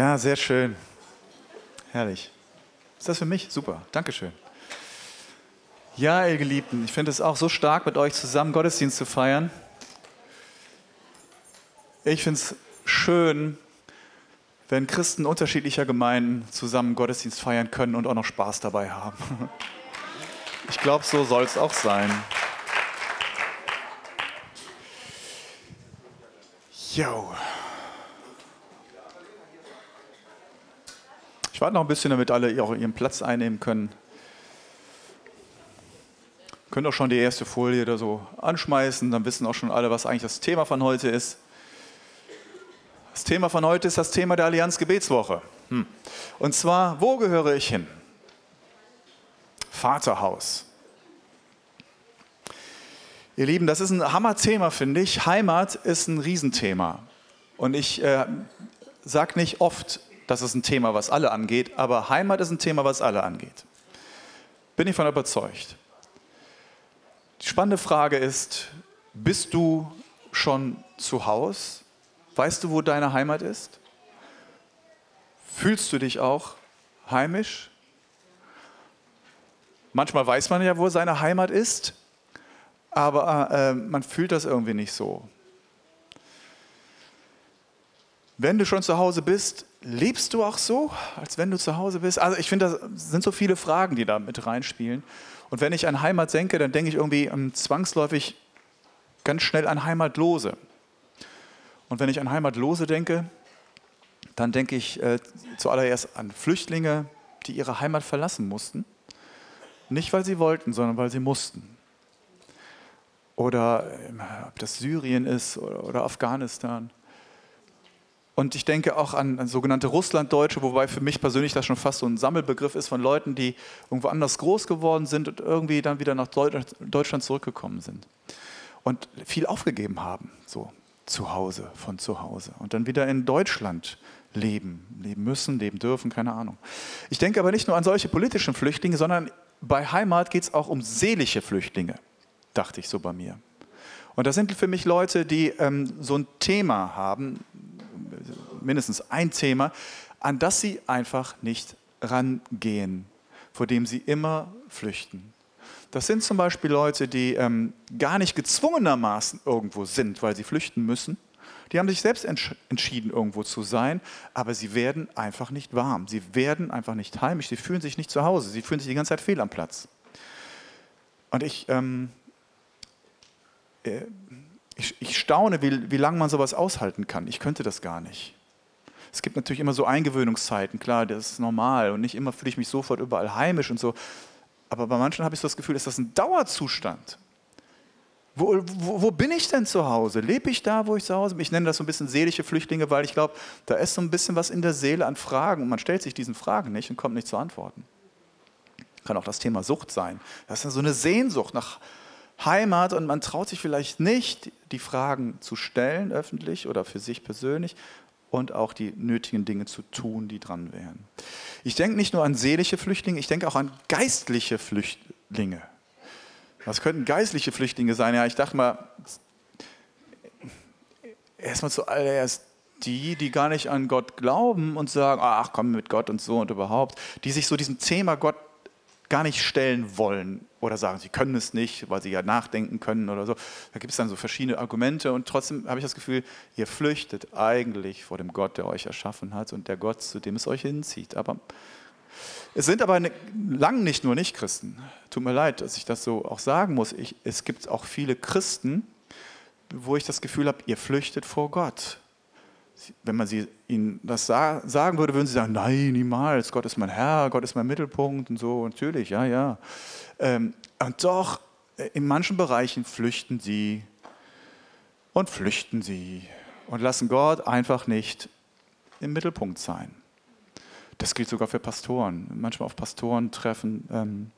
Ja, sehr schön. Herrlich. Ist das für mich? Super. Dankeschön. Ja, ihr Geliebten, ich finde es auch so stark, mit euch zusammen Gottesdienst zu feiern. Ich finde es schön, wenn Christen unterschiedlicher Gemeinden zusammen Gottesdienst feiern können und auch noch Spaß dabei haben. Ich glaube, so soll es auch sein. Jo. Ich warte noch ein bisschen, damit alle auch ihren Platz einnehmen können. Könnt auch schon die erste Folie oder so anschmeißen, dann wissen auch schon alle, was eigentlich das Thema von heute ist. Das Thema von heute ist das Thema der Allianz Gebetswoche. Hm. Und zwar, wo gehöre ich hin? Vaterhaus. Ihr Lieben, das ist ein Hammerthema, finde ich. Heimat ist ein Riesenthema. Und ich äh, sage nicht oft, das ist ein Thema, was alle angeht, aber Heimat ist ein Thema, was alle angeht. Bin ich von überzeugt. Die spannende Frage ist, bist du schon zu Hause? Weißt du, wo deine Heimat ist? Fühlst du dich auch heimisch? Manchmal weiß man ja, wo seine Heimat ist, aber äh, man fühlt das irgendwie nicht so. Wenn du schon zu Hause bist, lebst du auch so, als wenn du zu Hause bist? Also ich finde, das sind so viele Fragen, die da mit reinspielen. Und wenn ich an Heimat denke, dann denke ich irgendwie um, zwangsläufig ganz schnell an Heimatlose. Und wenn ich an Heimatlose denke, dann denke ich äh, zuallererst an Flüchtlinge, die ihre Heimat verlassen mussten. Nicht, weil sie wollten, sondern weil sie mussten. Oder äh, ob das Syrien ist oder, oder Afghanistan. Und ich denke auch an, an, sogenannte Russlanddeutsche, wobei für mich persönlich das schon fast so ein Sammelbegriff ist von Leuten, die irgendwo anders groß geworden sind und irgendwie dann wieder nach Deutschland zurückgekommen sind. Und viel aufgegeben haben, so zu Hause, von zu Hause. Und dann wieder in Deutschland leben, leben müssen, leben dürfen, keine Ahnung. Ich denke aber nicht nur an solche politischen Flüchtlinge, sondern bei Heimat geht es auch um seelische Flüchtlinge, dachte ich so bei mir. Und das sind für mich Leute, die ähm, so ein Thema haben, mindestens ein Thema, an das sie einfach nicht rangehen, vor dem sie immer flüchten. Das sind zum Beispiel Leute, die ähm, gar nicht gezwungenermaßen irgendwo sind, weil sie flüchten müssen. Die haben sich selbst entsch entschieden, irgendwo zu sein, aber sie werden einfach nicht warm. Sie werden einfach nicht heimisch. Sie fühlen sich nicht zu Hause. Sie fühlen sich die ganze Zeit fehl am Platz. Und ich, ähm, äh, ich, ich, staune, wie, wie lange man sowas aushalten kann. Ich könnte das gar nicht. Es gibt natürlich immer so Eingewöhnungszeiten, klar, das ist normal und nicht immer fühle ich mich sofort überall heimisch und so. Aber bei manchen habe ich so das Gefühl, ist das ein Dauerzustand. Wo, wo, wo, bin ich denn zu Hause? Lebe ich da, wo ich zu Hause bin? Ich nenne das so ein bisschen seelische Flüchtlinge, weil ich glaube, da ist so ein bisschen was in der Seele an Fragen und man stellt sich diesen Fragen nicht und kommt nicht zu Antworten. Kann auch das Thema Sucht sein. Das ist so eine Sehnsucht nach Heimat und man traut sich vielleicht nicht, die Fragen zu stellen öffentlich oder für sich persönlich und auch die nötigen Dinge zu tun, die dran wären. Ich denke nicht nur an seelische Flüchtlinge, ich denke auch an geistliche Flüchtlinge. Was könnten geistliche Flüchtlinge sein? Ja, ich dachte mal, erstmal zuallererst die, die gar nicht an Gott glauben und sagen, ach komm mit Gott und so und überhaupt, die sich so diesem Thema Gott gar nicht stellen wollen oder sagen, sie können es nicht, weil sie ja nachdenken können oder so. Da gibt es dann so verschiedene Argumente und trotzdem habe ich das Gefühl, ihr flüchtet eigentlich vor dem Gott, der euch erschaffen hat und der Gott, zu dem es euch hinzieht. Aber es sind aber ne, lang nicht nur Nicht-Christen. Tut mir leid, dass ich das so auch sagen muss. Ich, es gibt auch viele Christen, wo ich das Gefühl habe, ihr flüchtet vor Gott wenn man sie, ihnen das sagen würde, würden sie sagen, nein, niemals, Gott ist mein Herr, Gott ist mein Mittelpunkt und so, natürlich, ja, ja. Ähm, und doch, äh, in manchen Bereichen flüchten sie und flüchten sie und lassen Gott einfach nicht im Mittelpunkt sein. Das gilt sogar für Pastoren. Manchmal auf Pastoren treffen, ähm,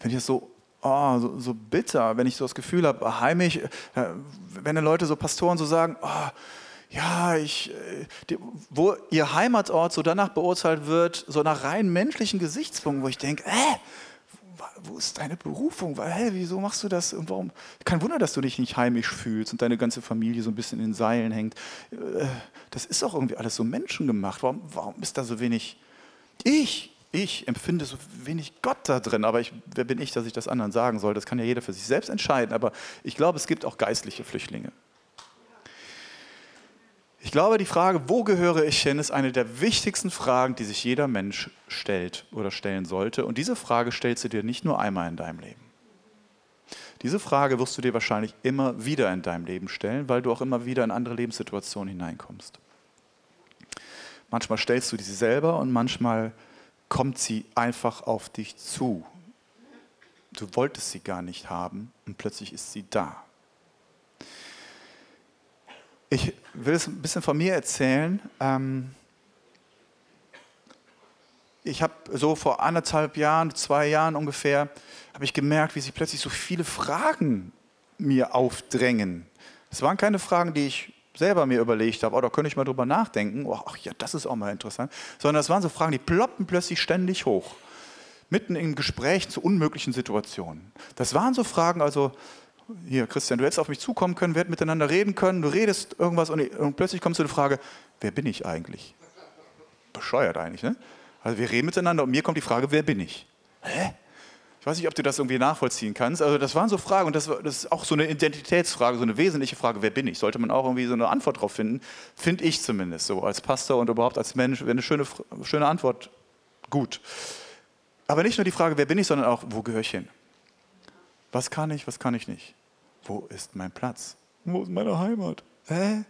wenn ich das so oh, so, so, bitter, wenn ich so das Gefühl habe, heimisch, äh, wenn dann Leute so Pastoren so sagen, oh, ja, ich, äh, wo ihr Heimatort so danach beurteilt wird, so nach rein menschlichen Gesichtspunkten, wo ich denke, äh, wo ist deine Berufung? Weil, hey, wieso machst du das? Und warum? Kein Wunder, dass du dich nicht heimisch fühlst und deine ganze Familie so ein bisschen in den Seilen hängt. Äh, das ist auch irgendwie alles so menschengemacht. Warum, warum ist da so wenig ich? Ich empfinde so wenig Gott da drin, aber ich, wer bin ich, dass ich das anderen sagen soll? Das kann ja jeder für sich selbst entscheiden. Aber ich glaube, es gibt auch geistliche Flüchtlinge. Ich glaube, die Frage, wo gehöre ich hin, ist eine der wichtigsten Fragen, die sich jeder Mensch stellt oder stellen sollte. Und diese Frage stellst du dir nicht nur einmal in deinem Leben. Diese Frage wirst du dir wahrscheinlich immer wieder in deinem Leben stellen, weil du auch immer wieder in andere Lebenssituationen hineinkommst. Manchmal stellst du sie selber und manchmal kommt sie einfach auf dich zu. Du wolltest sie gar nicht haben und plötzlich ist sie da. Ich will es ein bisschen von mir erzählen. Ähm, ich habe so vor anderthalb Jahren, zwei Jahren ungefähr, habe ich gemerkt, wie sich plötzlich so viele Fragen mir aufdrängen. Es waren keine Fragen, die ich selber mir überlegt habe, oh, da könnte ich mal drüber nachdenken, oh, ach ja, das ist auch mal interessant, sondern es waren so Fragen, die ploppen plötzlich ständig hoch, mitten in Gesprächen zu unmöglichen Situationen. Das waren so Fragen, also hier, Christian, du hättest auf mich zukommen können, wir hätten miteinander reden können, du redest irgendwas und, und plötzlich kommst du die Frage, wer bin ich eigentlich? Bescheuert eigentlich, ne? Also wir reden miteinander und mir kommt die Frage, wer bin ich? Hä? Ich weiß nicht, ob du das irgendwie nachvollziehen kannst. Also das waren so Fragen und das, das ist auch so eine Identitätsfrage, so eine wesentliche Frage, wer bin ich? Sollte man auch irgendwie so eine Antwort drauf finden, finde ich zumindest so als Pastor und überhaupt als Mensch, wäre eine schöne, schöne Antwort gut. Aber nicht nur die Frage, wer bin ich, sondern auch, wo gehöre ich hin? Was kann ich, was kann ich nicht? Wo ist mein Platz? Wo ist meine Heimat? Hä?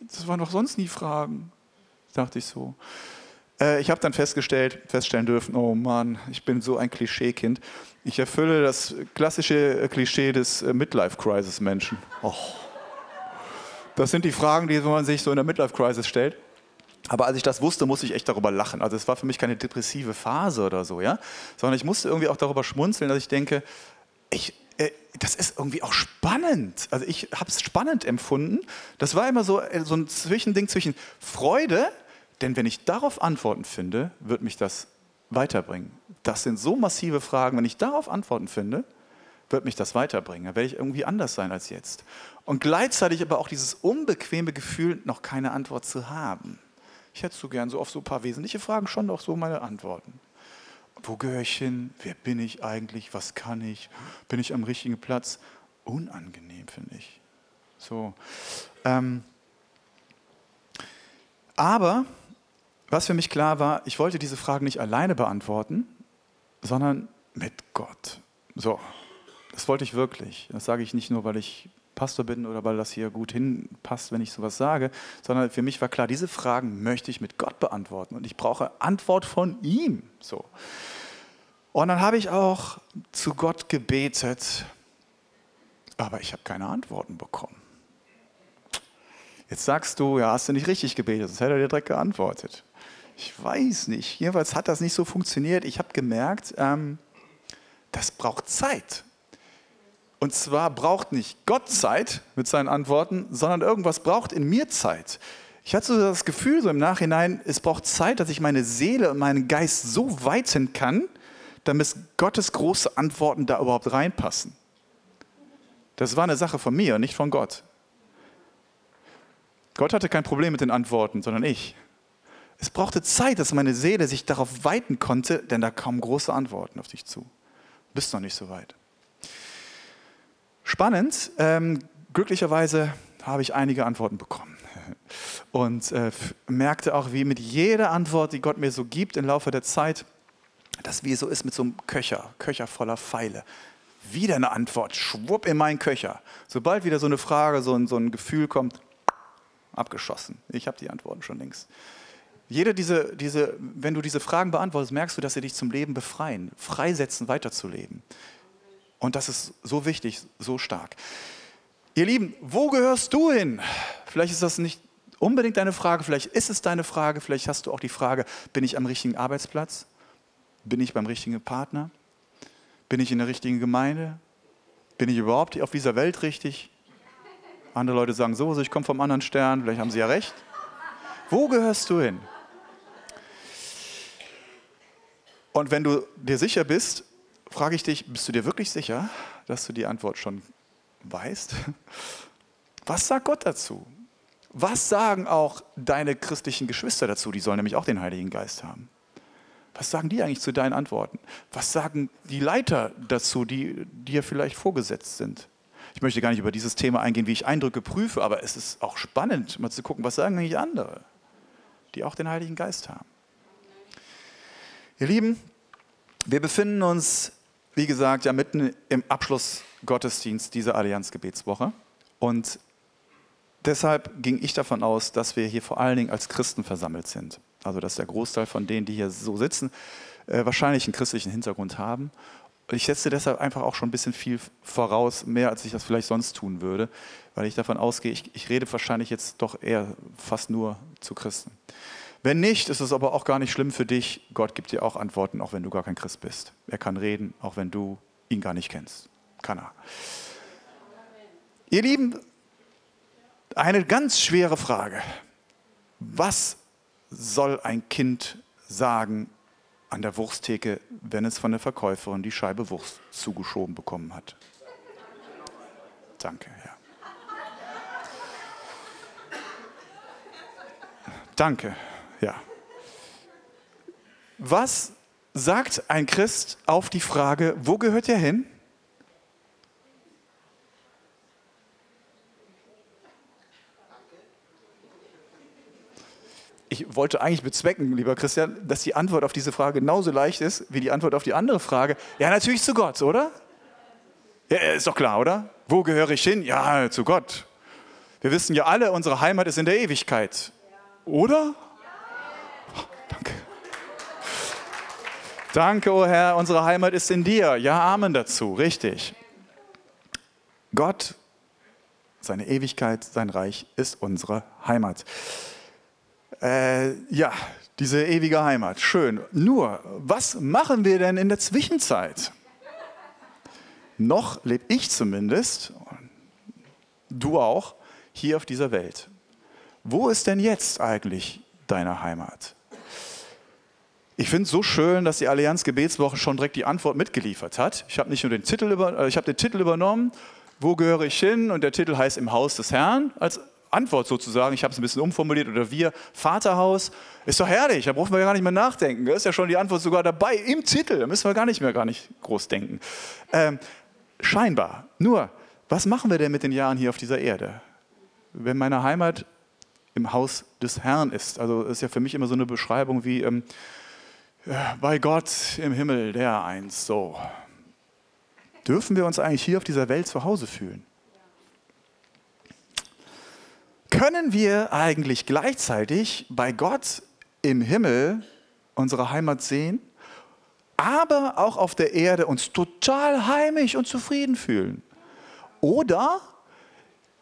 Das waren doch sonst nie Fragen, dachte ich so. Äh, ich habe dann festgestellt, feststellen dürfen, oh Mann, ich bin so ein Klischeekind. Ich erfülle das klassische Klischee des äh, Midlife-Crisis-Menschen. Oh. Das sind die Fragen, die man sich so in der Midlife-Crisis stellt. Aber als ich das wusste, musste ich echt darüber lachen. Also es war für mich keine depressive Phase oder so, ja, sondern ich musste irgendwie auch darüber schmunzeln, dass ich denke, ich, äh, das ist irgendwie auch spannend. Also ich habe es spannend empfunden. Das war immer so, äh, so ein Zwischending zwischen Freude, denn wenn ich darauf Antworten finde, wird mich das weiterbringen. Das sind so massive Fragen. Wenn ich darauf Antworten finde, wird mich das weiterbringen. Dann werde ich irgendwie anders sein als jetzt. Und gleichzeitig aber auch dieses unbequeme Gefühl, noch keine Antwort zu haben. Ich hätte so gern so auf so ein paar wesentliche Fragen schon noch so meine Antworten wo gehöre ich hin? Wer bin ich eigentlich? Was kann ich? Bin ich am richtigen Platz? Unangenehm, finde ich. So. Ähm, aber was für mich klar war, ich wollte diese Fragen nicht alleine beantworten, sondern mit Gott. So, das wollte ich wirklich. Das sage ich nicht nur, weil ich Pastor bin oder weil das hier gut hinpasst, wenn ich sowas sage, sondern für mich war klar, diese Fragen möchte ich mit Gott beantworten und ich brauche Antwort von ihm. So. Und dann habe ich auch zu Gott gebetet, aber ich habe keine Antworten bekommen. Jetzt sagst du, ja, hast du nicht richtig gebetet, sonst hätte er dir direkt geantwortet. Ich weiß nicht. Jedenfalls hat das nicht so funktioniert. Ich habe gemerkt, ähm, das braucht Zeit. Und zwar braucht nicht Gott Zeit mit seinen Antworten, sondern irgendwas braucht in mir Zeit. Ich hatte so das Gefühl, so im Nachhinein, es braucht Zeit, dass ich meine Seele und meinen Geist so weiten kann, damit Gottes große Antworten da überhaupt reinpassen. Das war eine Sache von mir, nicht von Gott. Gott hatte kein Problem mit den Antworten, sondern ich. Es brauchte Zeit, dass meine Seele sich darauf weiten konnte, denn da kamen große Antworten auf dich zu. Du bist noch nicht so weit. Spannend, ähm, glücklicherweise habe ich einige Antworten bekommen und äh, merkte auch, wie mit jeder Antwort, die Gott mir so gibt im Laufe der Zeit, das wie so ist mit so einem Köcher, Köcher voller Pfeile. Wieder eine Antwort, schwupp in meinen Köcher. Sobald wieder so eine Frage, so ein, so ein Gefühl kommt, abgeschossen. Ich habe die Antworten schon längst. Jede diese, diese, wenn du diese Fragen beantwortest, merkst du, dass sie dich zum Leben befreien, freisetzen, weiterzuleben. Und das ist so wichtig, so stark. Ihr Lieben, wo gehörst du hin? Vielleicht ist das nicht unbedingt deine Frage, vielleicht ist es deine Frage, vielleicht hast du auch die Frage, bin ich am richtigen Arbeitsplatz? Bin ich beim richtigen Partner? Bin ich in der richtigen Gemeinde? Bin ich überhaupt auf dieser Welt richtig? Andere Leute sagen so, ich komme vom anderen Stern, vielleicht haben sie ja recht. Wo gehörst du hin? Und wenn du dir sicher bist, frage ich dich, bist du dir wirklich sicher, dass du die Antwort schon weißt? Was sagt Gott dazu? Was sagen auch deine christlichen Geschwister dazu? Die sollen nämlich auch den Heiligen Geist haben. Was sagen die eigentlich zu deinen Antworten? Was sagen die Leiter dazu, die dir vielleicht vorgesetzt sind? Ich möchte gar nicht über dieses Thema eingehen, wie ich Eindrücke prüfe, aber es ist auch spannend, mal zu gucken, was sagen eigentlich andere, die auch den Heiligen Geist haben. Ihr Lieben, wir befinden uns, wie gesagt, ja mitten im Abschlussgottesdienst dieser Allianz-Gebetswoche. Und deshalb ging ich davon aus, dass wir hier vor allen Dingen als Christen versammelt sind. Also dass der Großteil von denen, die hier so sitzen, äh, wahrscheinlich einen christlichen Hintergrund haben. Ich setze deshalb einfach auch schon ein bisschen viel voraus, mehr als ich das vielleicht sonst tun würde, weil ich davon ausgehe, ich, ich rede wahrscheinlich jetzt doch eher fast nur zu Christen. Wenn nicht, ist es aber auch gar nicht schlimm für dich. Gott gibt dir auch Antworten, auch wenn du gar kein Christ bist. Er kann reden, auch wenn du ihn gar nicht kennst. Kann er. Ihr Lieben, eine ganz schwere Frage. Was soll ein Kind sagen an der Wursttheke, wenn es von der Verkäuferin die Scheibe Wurst zugeschoben bekommen hat? Danke, ja. Danke, ja. Was sagt ein Christ auf die Frage, wo gehört er hin? ich wollte eigentlich bezwecken, lieber Christian, dass die Antwort auf diese Frage genauso leicht ist wie die Antwort auf die andere Frage. Ja, natürlich zu Gott, oder? Ja, ist doch klar, oder? Wo gehöre ich hin? Ja, zu Gott. Wir wissen ja alle, unsere Heimat ist in der Ewigkeit. Oder? Oh, danke. Danke, o oh Herr, unsere Heimat ist in dir. Ja, Amen dazu, richtig. Gott, seine Ewigkeit, sein Reich ist unsere Heimat. Äh, ja, diese ewige Heimat, schön. Nur, was machen wir denn in der Zwischenzeit? Noch lebe ich zumindest, du auch, hier auf dieser Welt. Wo ist denn jetzt eigentlich deine Heimat? Ich finde es so schön, dass die Allianz Gebetswoche schon direkt die Antwort mitgeliefert hat. Ich habe nicht nur den Titel, über, äh, ich habe den Titel übernommen, wo gehöre ich hin? Und der Titel heißt Im Haus des Herrn als Antwort sozusagen, ich habe es ein bisschen umformuliert, oder wir, Vaterhaus, ist doch herrlich, da brauchen wir gar nicht mehr nachdenken. Da ist ja schon die Antwort sogar dabei im Titel, da müssen wir gar nicht mehr gar nicht groß denken. Ähm, scheinbar. Nur, was machen wir denn mit den Jahren hier auf dieser Erde? Wenn meine Heimat im Haus des Herrn ist, also ist ja für mich immer so eine Beschreibung wie ähm, bei Gott im Himmel, der eins, so. Dürfen wir uns eigentlich hier auf dieser Welt zu Hause fühlen? können wir eigentlich gleichzeitig bei Gott im Himmel unsere Heimat sehen, aber auch auf der Erde uns total heimisch und zufrieden fühlen? Oder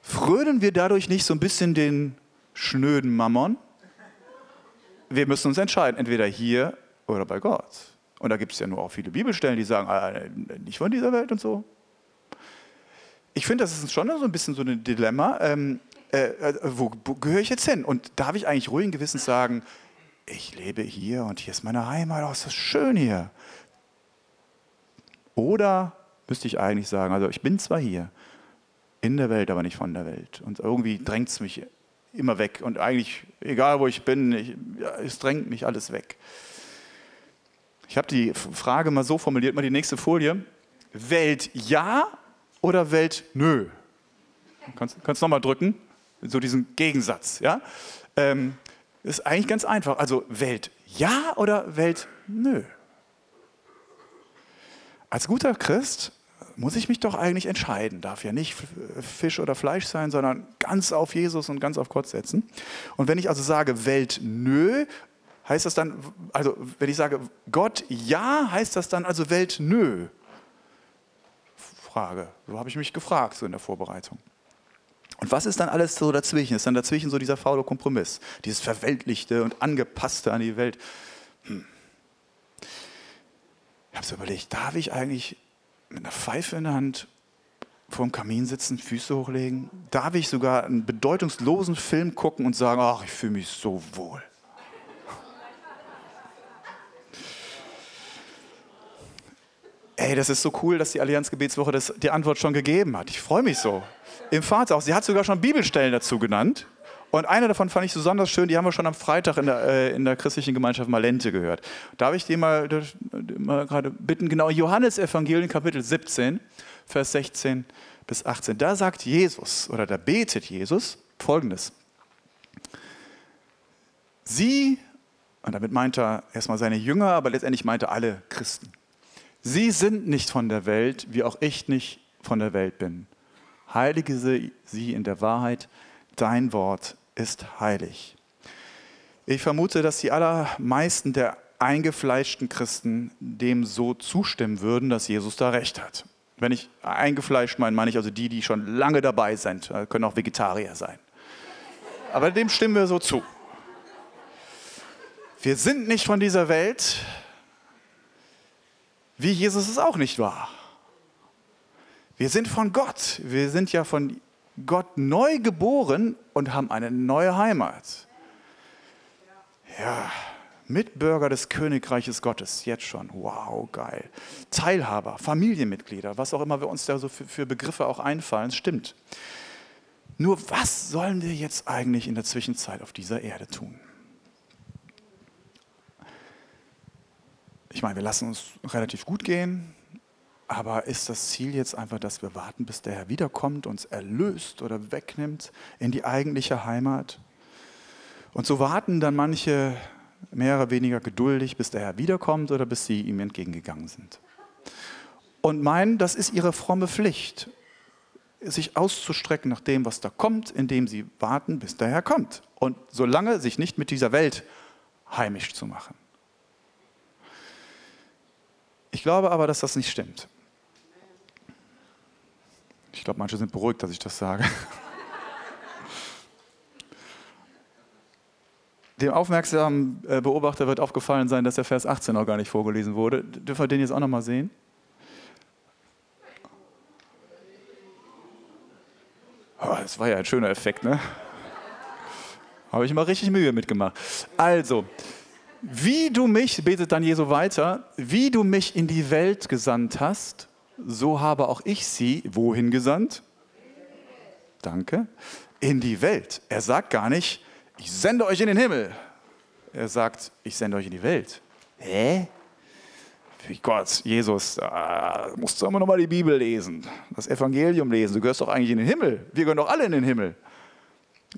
frönen wir dadurch nicht so ein bisschen den schnöden Mammon? Wir müssen uns entscheiden, entweder hier oder bei Gott. Und da gibt es ja nur auch viele Bibelstellen, die sagen, ah, nicht von dieser Welt und so. Ich finde, das ist schon so ein bisschen so ein Dilemma. Ähm, äh, äh, wo, wo gehöre ich jetzt hin? Und darf ich eigentlich ruhigen Gewissens sagen, ich lebe hier und hier ist meine Heimat, oh, ist das schön hier. Oder müsste ich eigentlich sagen, also ich bin zwar hier, in der Welt, aber nicht von der Welt. Und irgendwie drängt es mich immer weg. Und eigentlich, egal wo ich bin, ich, ja, es drängt mich alles weg. Ich habe die Frage mal so formuliert, mal die nächste Folie. Welt ja oder Welt nö? Kannst du nochmal drücken? so diesen Gegensatz. Ja? Ähm, ist eigentlich ganz einfach. Also Welt ja oder Welt nö? Als guter Christ muss ich mich doch eigentlich entscheiden. Darf ja nicht Fisch oder Fleisch sein, sondern ganz auf Jesus und ganz auf Gott setzen. Und wenn ich also sage Welt nö, heißt das dann, also wenn ich sage Gott ja, heißt das dann also Welt nö? Frage. So habe ich mich gefragt, so in der Vorbereitung. Und was ist dann alles so dazwischen? Ist dann dazwischen so dieser faule Kompromiss, dieses Verweltlichte und Angepasste an die Welt? Hm. Ich habe so überlegt, darf ich eigentlich mit einer Pfeife in der Hand vor dem Kamin sitzen, Füße hochlegen? Darf ich sogar einen bedeutungslosen Film gucken und sagen, ach, ich fühle mich so wohl? Hey, das ist so cool, dass die Allianz Gebetswoche das, die Antwort schon gegeben hat. Ich freue mich so. Im Vater auch. Sie hat sogar schon Bibelstellen dazu genannt. Und eine davon fand ich besonders schön, die haben wir schon am Freitag in der, äh, in der christlichen Gemeinschaft Malente gehört. Darf ich dir mal, mal gerade bitten, genau, Johannes Evangelium Kapitel 17, Vers 16 bis 18. Da sagt Jesus oder da betet Jesus folgendes. Sie, und damit meint er erstmal seine Jünger, aber letztendlich meint er alle Christen. Sie sind nicht von der Welt, wie auch ich nicht von der Welt bin. Heilige sie in der Wahrheit, dein Wort ist heilig. Ich vermute, dass die allermeisten der eingefleischten Christen dem so zustimmen würden, dass Jesus da recht hat. Wenn ich eingefleischt meine, meine ich also die, die schon lange dabei sind, können auch Vegetarier sein. Aber dem stimmen wir so zu. Wir sind nicht von dieser Welt, wie Jesus es auch nicht war. Wir sind von Gott. Wir sind ja von Gott neu geboren und haben eine neue Heimat. Ja, Mitbürger des Königreiches Gottes, jetzt schon. Wow, geil. Teilhaber, Familienmitglieder, was auch immer wir uns da so für, für Begriffe auch einfallen, stimmt. Nur was sollen wir jetzt eigentlich in der Zwischenzeit auf dieser Erde tun? Ich meine, wir lassen uns relativ gut gehen, aber ist das Ziel jetzt einfach, dass wir warten, bis der Herr wiederkommt, uns erlöst oder wegnimmt in die eigentliche Heimat? Und so warten dann manche mehr oder weniger geduldig, bis der Herr wiederkommt oder bis sie ihm entgegengegangen sind. Und meinen, das ist ihre fromme Pflicht, sich auszustrecken nach dem, was da kommt, indem sie warten, bis der Herr kommt. Und solange sich nicht mit dieser Welt heimisch zu machen. Ich glaube aber, dass das nicht stimmt. Ich glaube, manche sind beruhigt, dass ich das sage. Dem aufmerksamen äh, Beobachter wird aufgefallen sein, dass der Vers 18 noch gar nicht vorgelesen wurde. Dürfen wir den jetzt auch noch mal sehen? Oh, das war ja ein schöner Effekt, ne? Habe ich mal richtig Mühe mitgemacht. Also, wie du mich, betet dann Jesu weiter, wie du mich in die Welt gesandt hast, so habe auch ich sie wohin gesandt? Danke. In die Welt. Er sagt gar nicht, ich sende euch in den Himmel. Er sagt, ich sende euch in die Welt. Hä? Wie Gott, Jesus, da musst du immer noch mal die Bibel lesen, das Evangelium lesen. Du gehörst doch eigentlich in den Himmel. Wir gehören doch alle in den Himmel.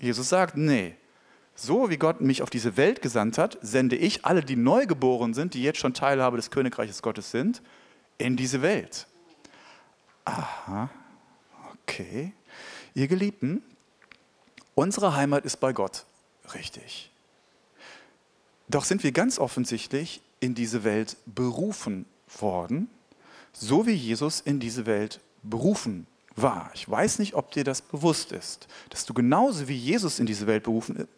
Jesus sagt, nee, so wie Gott mich auf diese Welt gesandt hat, sende ich alle, die neu geboren sind, die jetzt schon Teilhabe des Königreiches Gottes sind, in diese Welt. Aha, okay. Ihr Geliebten, unsere Heimat ist bei Gott. Richtig. Doch sind wir ganz offensichtlich in diese Welt berufen worden, so wie Jesus in diese Welt berufen war. Ich weiß nicht, ob dir das bewusst ist, dass du genauso wie Jesus in diese Welt berufen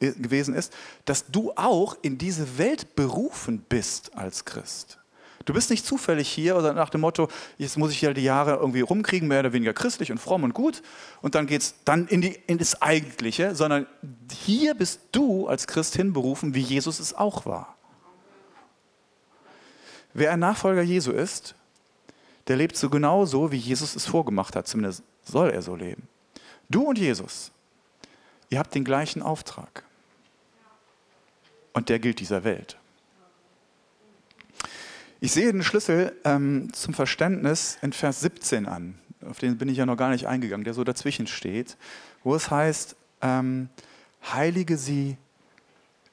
äh, gewesen ist, dass du auch in diese Welt berufen bist als Christ. Du bist nicht zufällig hier oder nach dem Motto, jetzt muss ich hier die Jahre irgendwie rumkriegen, mehr oder weniger christlich und fromm und gut und dann geht es dann in, die, in das Eigentliche, sondern hier bist du als Christ hinberufen, wie Jesus es auch war. Wer ein Nachfolger Jesu ist, der lebt so genau so, wie Jesus es vorgemacht hat, zumindest soll er so leben. Du und Jesus, ihr habt den gleichen Auftrag. Und der gilt dieser Welt. Ich sehe den Schlüssel ähm, zum Verständnis in Vers 17 an. Auf den bin ich ja noch gar nicht eingegangen, der so dazwischen steht, wo es heißt, ähm, heilige sie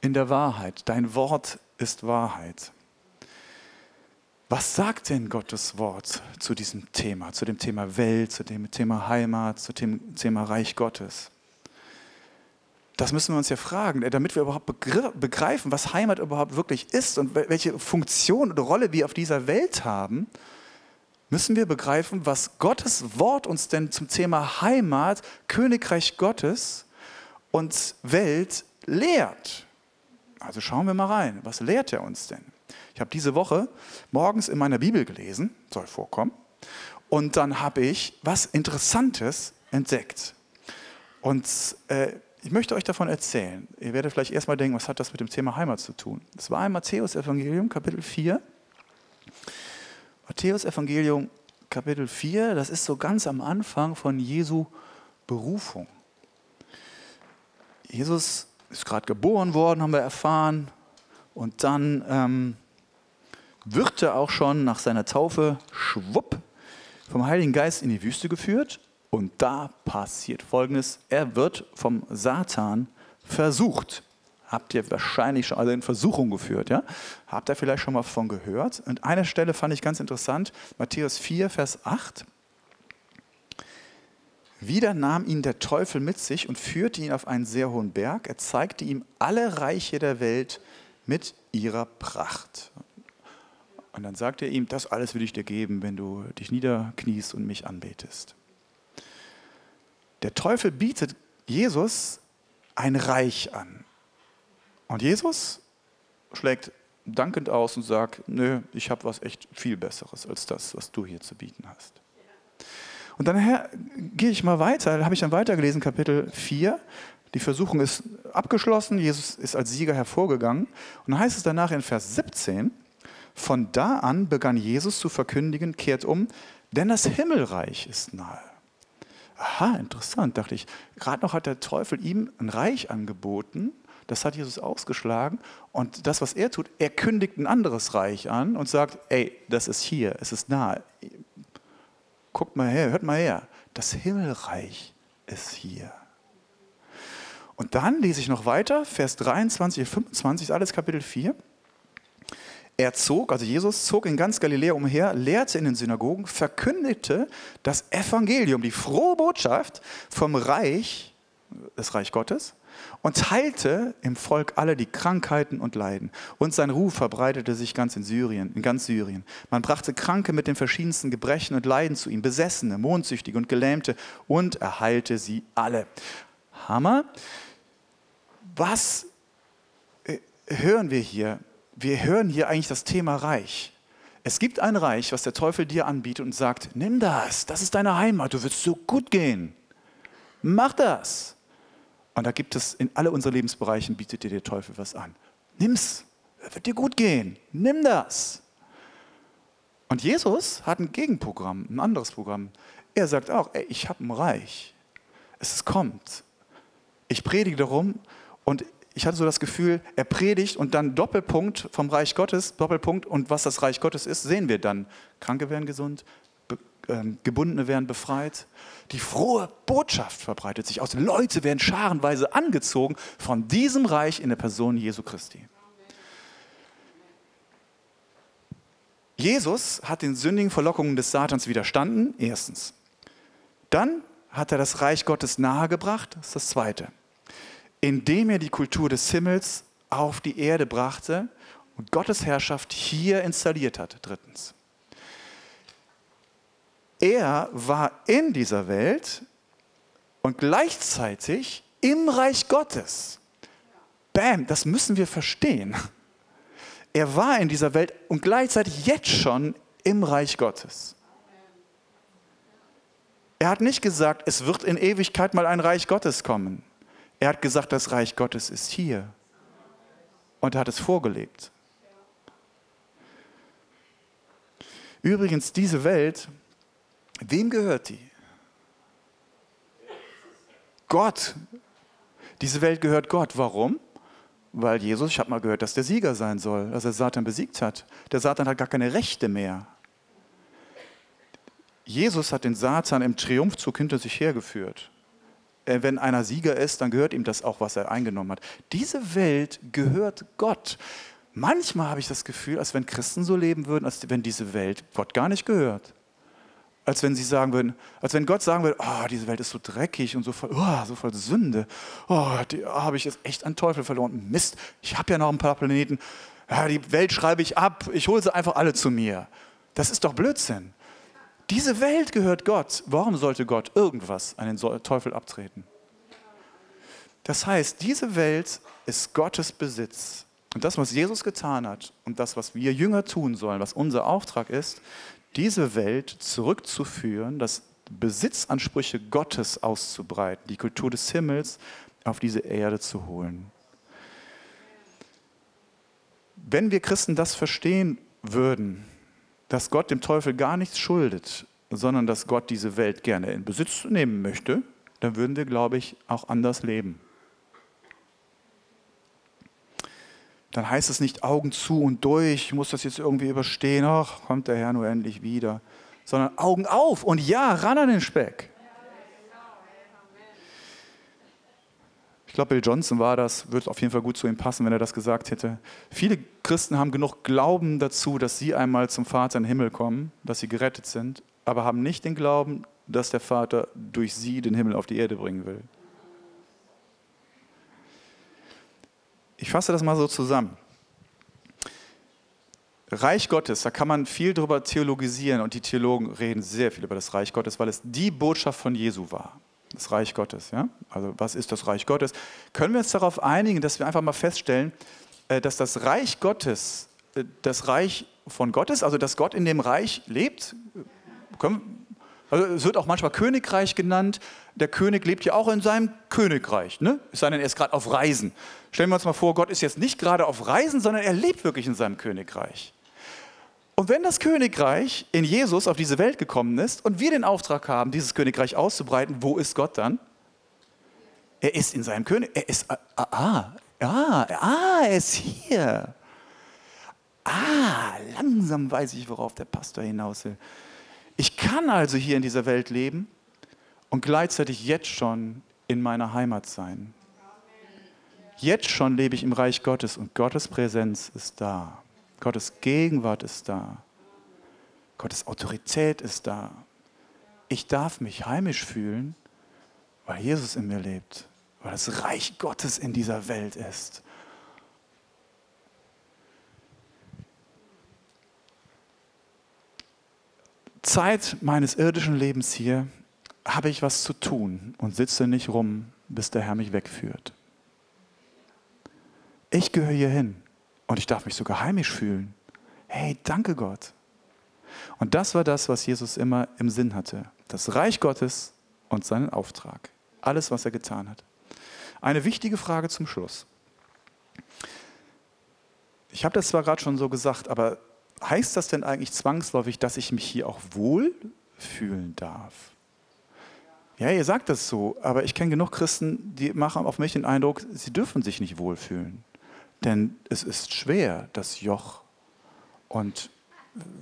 in der Wahrheit. Dein Wort ist Wahrheit. Was sagt denn Gottes Wort zu diesem Thema, zu dem Thema Welt, zu dem Thema Heimat, zu dem Thema Reich Gottes? Das müssen wir uns ja fragen, äh, damit wir überhaupt begreifen, was Heimat überhaupt wirklich ist und welche Funktion oder Rolle wir auf dieser Welt haben, müssen wir begreifen, was Gottes Wort uns denn zum Thema Heimat, Königreich Gottes und Welt lehrt. Also schauen wir mal rein, was lehrt er uns denn? Ich habe diese Woche morgens in meiner Bibel gelesen, soll vorkommen, und dann habe ich was Interessantes entdeckt. Und äh, ich möchte euch davon erzählen. Ihr werdet vielleicht erstmal denken, was hat das mit dem Thema Heimat zu tun? Es war im Matthäus-Evangelium, Kapitel 4. Matthäus Evangelium Kapitel 4, das ist so ganz am Anfang von Jesu Berufung. Jesus ist gerade geboren worden, haben wir erfahren. Und dann ähm, wird er auch schon nach seiner Taufe schwupp vom Heiligen Geist in die Wüste geführt. Und da passiert Folgendes. Er wird vom Satan versucht. Habt ihr wahrscheinlich schon alle in Versuchung geführt, ja? Habt ihr vielleicht schon mal von gehört? Und eine Stelle fand ich ganz interessant, Matthäus 4, Vers 8. Wieder nahm ihn der Teufel mit sich und führte ihn auf einen sehr hohen Berg. Er zeigte ihm alle Reiche der Welt mit ihrer Pracht. Und dann sagte er ihm, das alles will ich dir geben, wenn du dich niederkniest und mich anbetest. Der Teufel bietet Jesus ein Reich an. Und Jesus schlägt dankend aus und sagt, nö, ich habe was echt viel Besseres als das, was du hier zu bieten hast. Und dann gehe ich mal weiter, habe ich dann weitergelesen, Kapitel 4. Die Versuchung ist abgeschlossen, Jesus ist als Sieger hervorgegangen. Und dann heißt es danach in Vers 17, von da an begann Jesus zu verkündigen, kehrt um, denn das Himmelreich ist nahe. Aha, interessant, dachte ich. Gerade noch hat der Teufel ihm ein Reich angeboten, das hat Jesus ausgeschlagen. Und das, was er tut, er kündigt ein anderes Reich an und sagt, ey, das ist hier, es ist nahe. Guckt mal her, hört mal her. Das Himmelreich ist hier. Und dann lese ich noch weiter, Vers 23, 25, alles Kapitel 4. Er zog, also Jesus zog in ganz Galiläa umher, lehrte in den Synagogen, verkündigte das Evangelium, die frohe Botschaft vom Reich, das Reich Gottes, und teilte im Volk alle die Krankheiten und Leiden. Und sein Ruf verbreitete sich ganz in Syrien, in ganz Syrien. Man brachte Kranke mit den verschiedensten Gebrechen und Leiden zu ihm, Besessene, Mondsüchtige und Gelähmte, und er heilte sie alle. Hammer. Was äh, hören wir hier? Wir hören hier eigentlich das Thema Reich. Es gibt ein Reich, was der Teufel dir anbietet und sagt, nimm das, das ist deine Heimat, du wirst so gut gehen. Mach das. Und da gibt es in alle unsere Lebensbereichen bietet dir der Teufel was an. Nimm's, wird dir gut gehen. Nimm das. Und Jesus hat ein Gegenprogramm, ein anderes Programm. Er sagt auch, ey, ich habe ein Reich. Es kommt. Ich predige darum und ich hatte so das Gefühl, er predigt und dann Doppelpunkt vom Reich Gottes, Doppelpunkt und was das Reich Gottes ist, sehen wir dann. Kranke werden gesund, ähm, Gebundene werden befreit. Die frohe Botschaft verbreitet sich aus. Leute werden scharenweise angezogen von diesem Reich in der Person Jesu Christi. Jesus hat den sündigen Verlockungen des Satans widerstanden, erstens. Dann hat er das Reich Gottes nahegebracht, das ist das Zweite. Indem er die Kultur des Himmels auf die Erde brachte und Gottes Herrschaft hier installiert hat, drittens. Er war in dieser Welt und gleichzeitig im Reich Gottes. Bam, das müssen wir verstehen. Er war in dieser Welt und gleichzeitig jetzt schon im Reich Gottes. Er hat nicht gesagt, es wird in Ewigkeit mal ein Reich Gottes kommen. Er hat gesagt, das Reich Gottes ist hier. Und er hat es vorgelebt. Übrigens, diese Welt Wem gehört die? Gott. Diese Welt gehört Gott. Warum? Weil Jesus, ich habe mal gehört, dass der Sieger sein soll, dass er Satan besiegt hat. Der Satan hat gar keine Rechte mehr. Jesus hat den Satan im Triumphzug hinter sich hergeführt. Äh, wenn einer Sieger ist, dann gehört ihm das auch, was er eingenommen hat. Diese Welt gehört Gott. Manchmal habe ich das Gefühl, als wenn Christen so leben würden, als wenn diese Welt Gott gar nicht gehört als wenn sie sagen würden, als wenn Gott sagen würde, oh, diese Welt ist so dreckig und so voll, oh, so voll Sünde. Oh, die oh, habe ich jetzt echt an Teufel verloren. Mist, ich habe ja noch ein paar Planeten. Ja, die Welt schreibe ich ab, ich hole sie einfach alle zu mir. Das ist doch Blödsinn. Diese Welt gehört Gott. Warum sollte Gott irgendwas an den Teufel abtreten? Das heißt, diese Welt ist Gottes Besitz. Und das, was Jesus getan hat und das, was wir Jünger tun sollen, was unser Auftrag ist, diese Welt zurückzuführen, das Besitzansprüche Gottes auszubreiten, die Kultur des Himmels auf diese Erde zu holen. Wenn wir Christen das verstehen würden, dass Gott dem Teufel gar nichts schuldet, sondern dass Gott diese Welt gerne in Besitz nehmen möchte, dann würden wir, glaube ich, auch anders leben. Dann heißt es nicht Augen zu und durch, muss das jetzt irgendwie überstehen, ach, kommt der Herr nur endlich wieder, sondern Augen auf und ja, ran an den Speck. Glaube, Bill Johnson war das, würde auf jeden Fall gut zu ihm passen, wenn er das gesagt hätte. Viele Christen haben genug Glauben dazu, dass sie einmal zum Vater in den Himmel kommen, dass sie gerettet sind, aber haben nicht den Glauben, dass der Vater durch sie den Himmel auf die Erde bringen will. Ich fasse das mal so zusammen. Reich Gottes, da kann man viel drüber theologisieren und die Theologen reden sehr viel über das Reich Gottes, weil es die Botschaft von Jesu war. Das Reich Gottes, ja? Also, was ist das Reich Gottes? Können wir uns darauf einigen, dass wir einfach mal feststellen, äh, dass das Reich Gottes äh, das Reich von Gott ist, also dass Gott in dem Reich lebt? Also es wird auch manchmal Königreich genannt. Der König lebt ja auch in seinem Königreich. Ne? Es sei denn, er ist gerade auf Reisen. Stellen wir uns mal vor, Gott ist jetzt nicht gerade auf Reisen, sondern er lebt wirklich in seinem Königreich. Und wenn das Königreich in Jesus auf diese Welt gekommen ist und wir den Auftrag haben, dieses Königreich auszubreiten, wo ist Gott dann? Er ist in seinem König. Er ist. Ah, ah, ah, ah, er ist hier. Ah, langsam weiß ich, worauf der Pastor hinaus will. Ich kann also hier in dieser Welt leben und gleichzeitig jetzt schon in meiner Heimat sein. Jetzt schon lebe ich im Reich Gottes und Gottes Präsenz ist da. Gottes Gegenwart ist da. Gottes Autorität ist da. Ich darf mich heimisch fühlen, weil Jesus in mir lebt, weil das Reich Gottes in dieser Welt ist. Zeit meines irdischen Lebens hier habe ich was zu tun und sitze nicht rum, bis der Herr mich wegführt. Ich gehöre hier hin. Und ich darf mich sogar heimisch fühlen. Hey, danke Gott. Und das war das, was Jesus immer im Sinn hatte. Das Reich Gottes und seinen Auftrag. Alles, was er getan hat. Eine wichtige Frage zum Schluss. Ich habe das zwar gerade schon so gesagt, aber heißt das denn eigentlich zwangsläufig, dass ich mich hier auch wohl fühlen darf? Ja, ihr sagt das so, aber ich kenne genug Christen, die machen auf mich den Eindruck, sie dürfen sich nicht wohlfühlen. Denn es ist schwer, das Joch. Und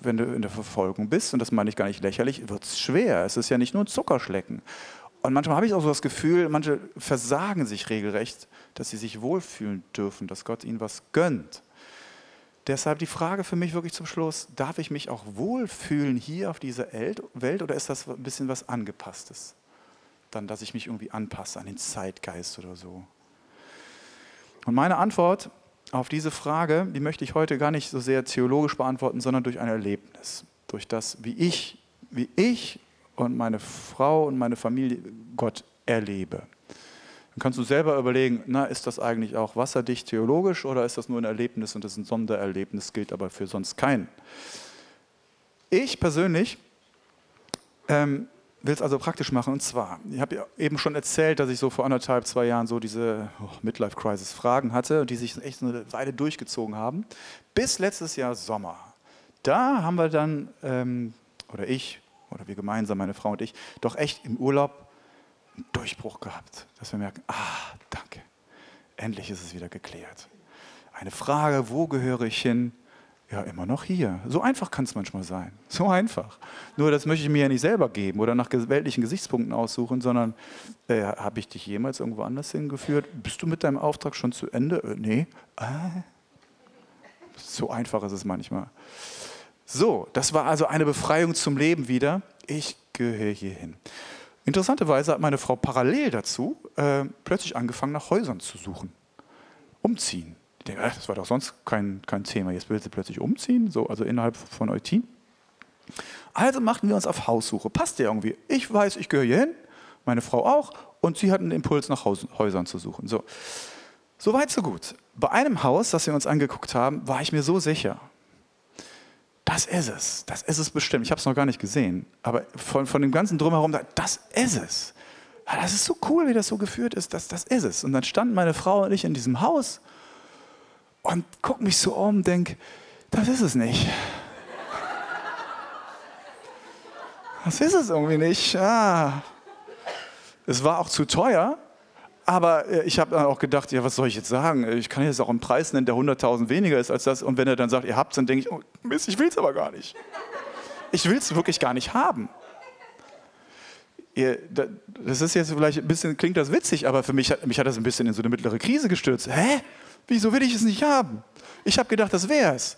wenn du in der Verfolgung bist, und das meine ich gar nicht lächerlich, wird es schwer. Es ist ja nicht nur ein Zuckerschlecken. Und manchmal habe ich auch so das Gefühl, manche versagen sich regelrecht, dass sie sich wohlfühlen dürfen, dass Gott ihnen was gönnt. Deshalb die Frage für mich wirklich zum Schluss, darf ich mich auch wohlfühlen hier auf dieser Welt oder ist das ein bisschen was Angepasstes? Dann, dass ich mich irgendwie anpasse an den Zeitgeist oder so. Und meine Antwort auf diese Frage, die möchte ich heute gar nicht so sehr theologisch beantworten, sondern durch ein Erlebnis. Durch das, wie ich, wie ich und meine Frau und meine Familie Gott erlebe. Dann kannst du selber überlegen, na, ist das eigentlich auch wasserdicht theologisch oder ist das nur ein Erlebnis und das ist ein Sondererlebnis, gilt aber für sonst keinen. Ich persönlich ähm, will es also praktisch machen. Und zwar, ich habe eben schon erzählt, dass ich so vor anderthalb, zwei Jahren so diese oh, Midlife-Crisis-Fragen hatte, die sich echt eine Weile durchgezogen haben. Bis letztes Jahr Sommer. Da haben wir dann, ähm, oder ich, oder wir gemeinsam, meine Frau und ich, doch echt im Urlaub einen Durchbruch gehabt. Dass wir merken, ah, danke, endlich ist es wieder geklärt. Eine Frage, wo gehöre ich hin? Ja, immer noch hier. So einfach kann es manchmal sein. So einfach. Nur das möchte ich mir ja nicht selber geben oder nach weltlichen Gesichtspunkten aussuchen, sondern äh, habe ich dich jemals irgendwo anders hingeführt? Bist du mit deinem Auftrag schon zu Ende? Äh, nee. Äh. So einfach ist es manchmal. So, das war also eine Befreiung zum Leben wieder. Ich gehöre hier hin. Interessanterweise hat meine Frau parallel dazu äh, plötzlich angefangen, nach Häusern zu suchen. Umziehen. Ich denke, das war doch sonst kein, kein Thema. Jetzt will sie plötzlich umziehen, so, also innerhalb von Eutin. Also machten wir uns auf Haussuche. Passt ja irgendwie. Ich weiß, ich gehöre hier hin, meine Frau auch, und sie hatten den Impuls, nach Haus, Häusern zu suchen. So. so weit, so gut. Bei einem Haus, das wir uns angeguckt haben, war ich mir so sicher. Das ist es. Das ist es bestimmt. Ich habe es noch gar nicht gesehen. Aber von, von dem ganzen Drumherum, das ist es. Das ist so cool, wie das so geführt ist. Das, das ist es. Und dann standen meine Frau und ich in diesem Haus und guck mich so um und denk, das ist es nicht. das ist es irgendwie nicht. Ah. Es war auch zu teuer, aber äh, ich habe dann auch gedacht, ja, was soll ich jetzt sagen? Ich kann jetzt auch einen Preis nennen, der 100.000 weniger ist als das. Und wenn er dann sagt, ihr habt es, dann denke ich, oh, Mist, ich will es aber gar nicht. Ich will es wirklich gar nicht haben. Das ist jetzt vielleicht ein bisschen, klingt das witzig, aber für mich mich hat das ein bisschen in so eine mittlere Krise gestürzt. Hä? Wieso will ich es nicht haben? Ich habe gedacht, das wäre es.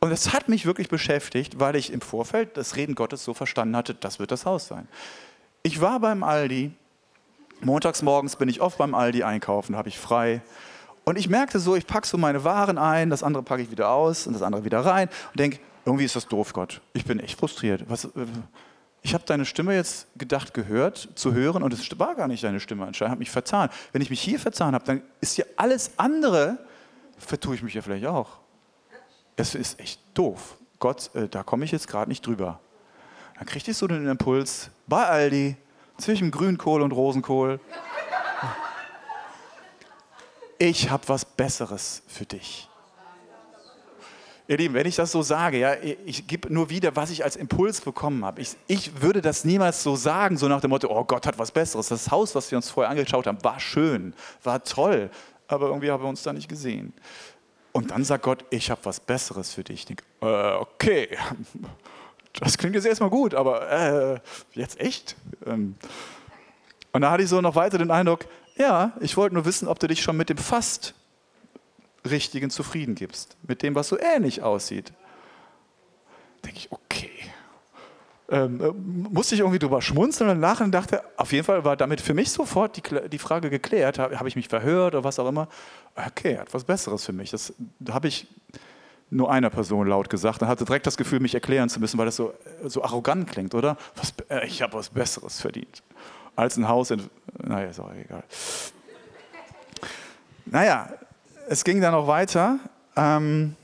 Und es hat mich wirklich beschäftigt, weil ich im Vorfeld das Reden Gottes so verstanden hatte, das wird das Haus sein. Ich war beim Aldi, montags morgens bin ich oft beim Aldi einkaufen, habe ich frei. Und ich merkte so, ich packe so meine Waren ein, das andere packe ich wieder aus und das andere wieder rein und denke, irgendwie ist das doof, Gott. Ich bin echt frustriert. Was, äh, ich habe deine Stimme jetzt gedacht, gehört, zu hören und es war gar nicht deine Stimme anscheinend, habe mich vertan. Wenn ich mich hier vertan habe, dann ist ja alles andere, vertue ich mich ja vielleicht auch. Es ist echt doof. Gott, äh, da komme ich jetzt gerade nicht drüber. Dann kriegte ich so den Impuls, bei Aldi, zwischen Grünkohl und Rosenkohl, ich habe was Besseres für dich. Ihr Lieben, wenn ich das so sage, ja, ich gebe nur wieder, was ich als Impuls bekommen habe. Ich, ich würde das niemals so sagen, so nach dem Motto, oh Gott hat was Besseres. Das Haus, was wir uns vorher angeschaut haben, war schön, war toll, aber irgendwie haben wir uns da nicht gesehen. Und dann sagt Gott, ich habe was Besseres für dich. Ich denke, äh, okay, das klingt jetzt erstmal gut, aber äh, jetzt echt? Ähm. Und da hatte ich so noch weiter den Eindruck, ja, ich wollte nur wissen, ob du dich schon mit dem Fast richtigen Zufrieden gibst, mit dem, was so ähnlich aussieht. Denke ich, okay. Ähm, äh, musste ich irgendwie drüber schmunzeln und lachen und dachte, auf jeden Fall war damit für mich sofort die, die Frage geklärt, habe hab ich mich verhört oder was auch immer. Okay, hat was Besseres für mich. Das habe ich nur einer Person laut gesagt und hatte direkt das Gefühl, mich erklären zu müssen, weil das so, so arrogant klingt, oder? Was, äh, ich habe was Besseres verdient. Als ein Haus in. Naja, ist auch egal. Naja, es ging dann noch weiter. Ähm,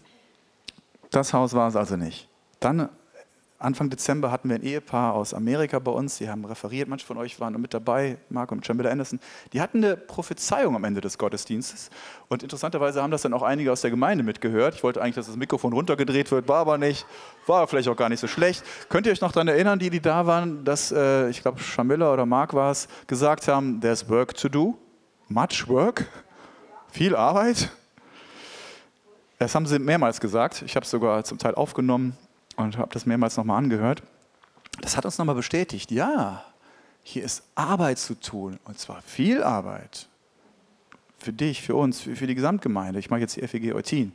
das Haus war es also nicht. Dann Anfang Dezember hatten wir ein Ehepaar aus Amerika bei uns, die haben referiert, manche von euch waren mit dabei, Mark und Jamila Anderson. Die hatten eine Prophezeiung am Ende des Gottesdienstes und interessanterweise haben das dann auch einige aus der Gemeinde mitgehört. Ich wollte eigentlich, dass das Mikrofon runtergedreht wird, war aber nicht, war vielleicht auch gar nicht so schlecht. Könnt ihr euch noch daran erinnern, die, die da waren, dass, äh, ich glaube, Jamila oder Mark war es, gesagt haben, there's work to do, much work, viel Arbeit. Das haben sie mehrmals gesagt. Ich habe es sogar zum Teil aufgenommen und habe das mehrmals nochmal angehört. Das hat uns nochmal bestätigt, ja, hier ist Arbeit zu tun und zwar viel Arbeit. Für dich, für uns, für, die Gesamtgemeinde. Ich mache jetzt die FEG Eutin.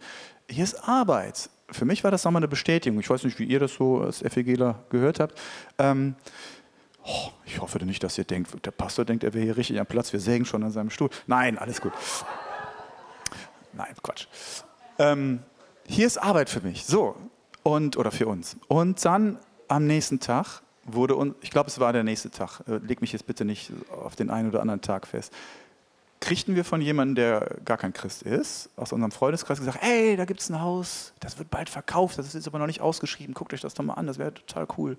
Hier ist Arbeit. Für mich war das nochmal eine Bestätigung. Ich weiß nicht, wie ihr das so als FEGler gehört habt. Ähm, oh, ich hoffe nicht, dass ihr denkt, der Pastor denkt, er wäre hier richtig am Platz. Wir sägen schon an seinem Stuhl. Nein, alles gut. Nein, Quatsch. Ähm, hier ist Arbeit für mich. So, und, oder für uns. Und dann am nächsten Tag wurde uns, ich glaube, es war der nächste Tag, äh, leg mich jetzt bitte nicht auf den einen oder anderen Tag fest, kriegten wir von jemandem, der gar kein Christ ist, aus unserem Freundeskreis gesagt, hey, da gibt es ein Haus, das wird bald verkauft, das ist jetzt aber noch nicht ausgeschrieben, guckt euch das doch mal an, das wäre total cool.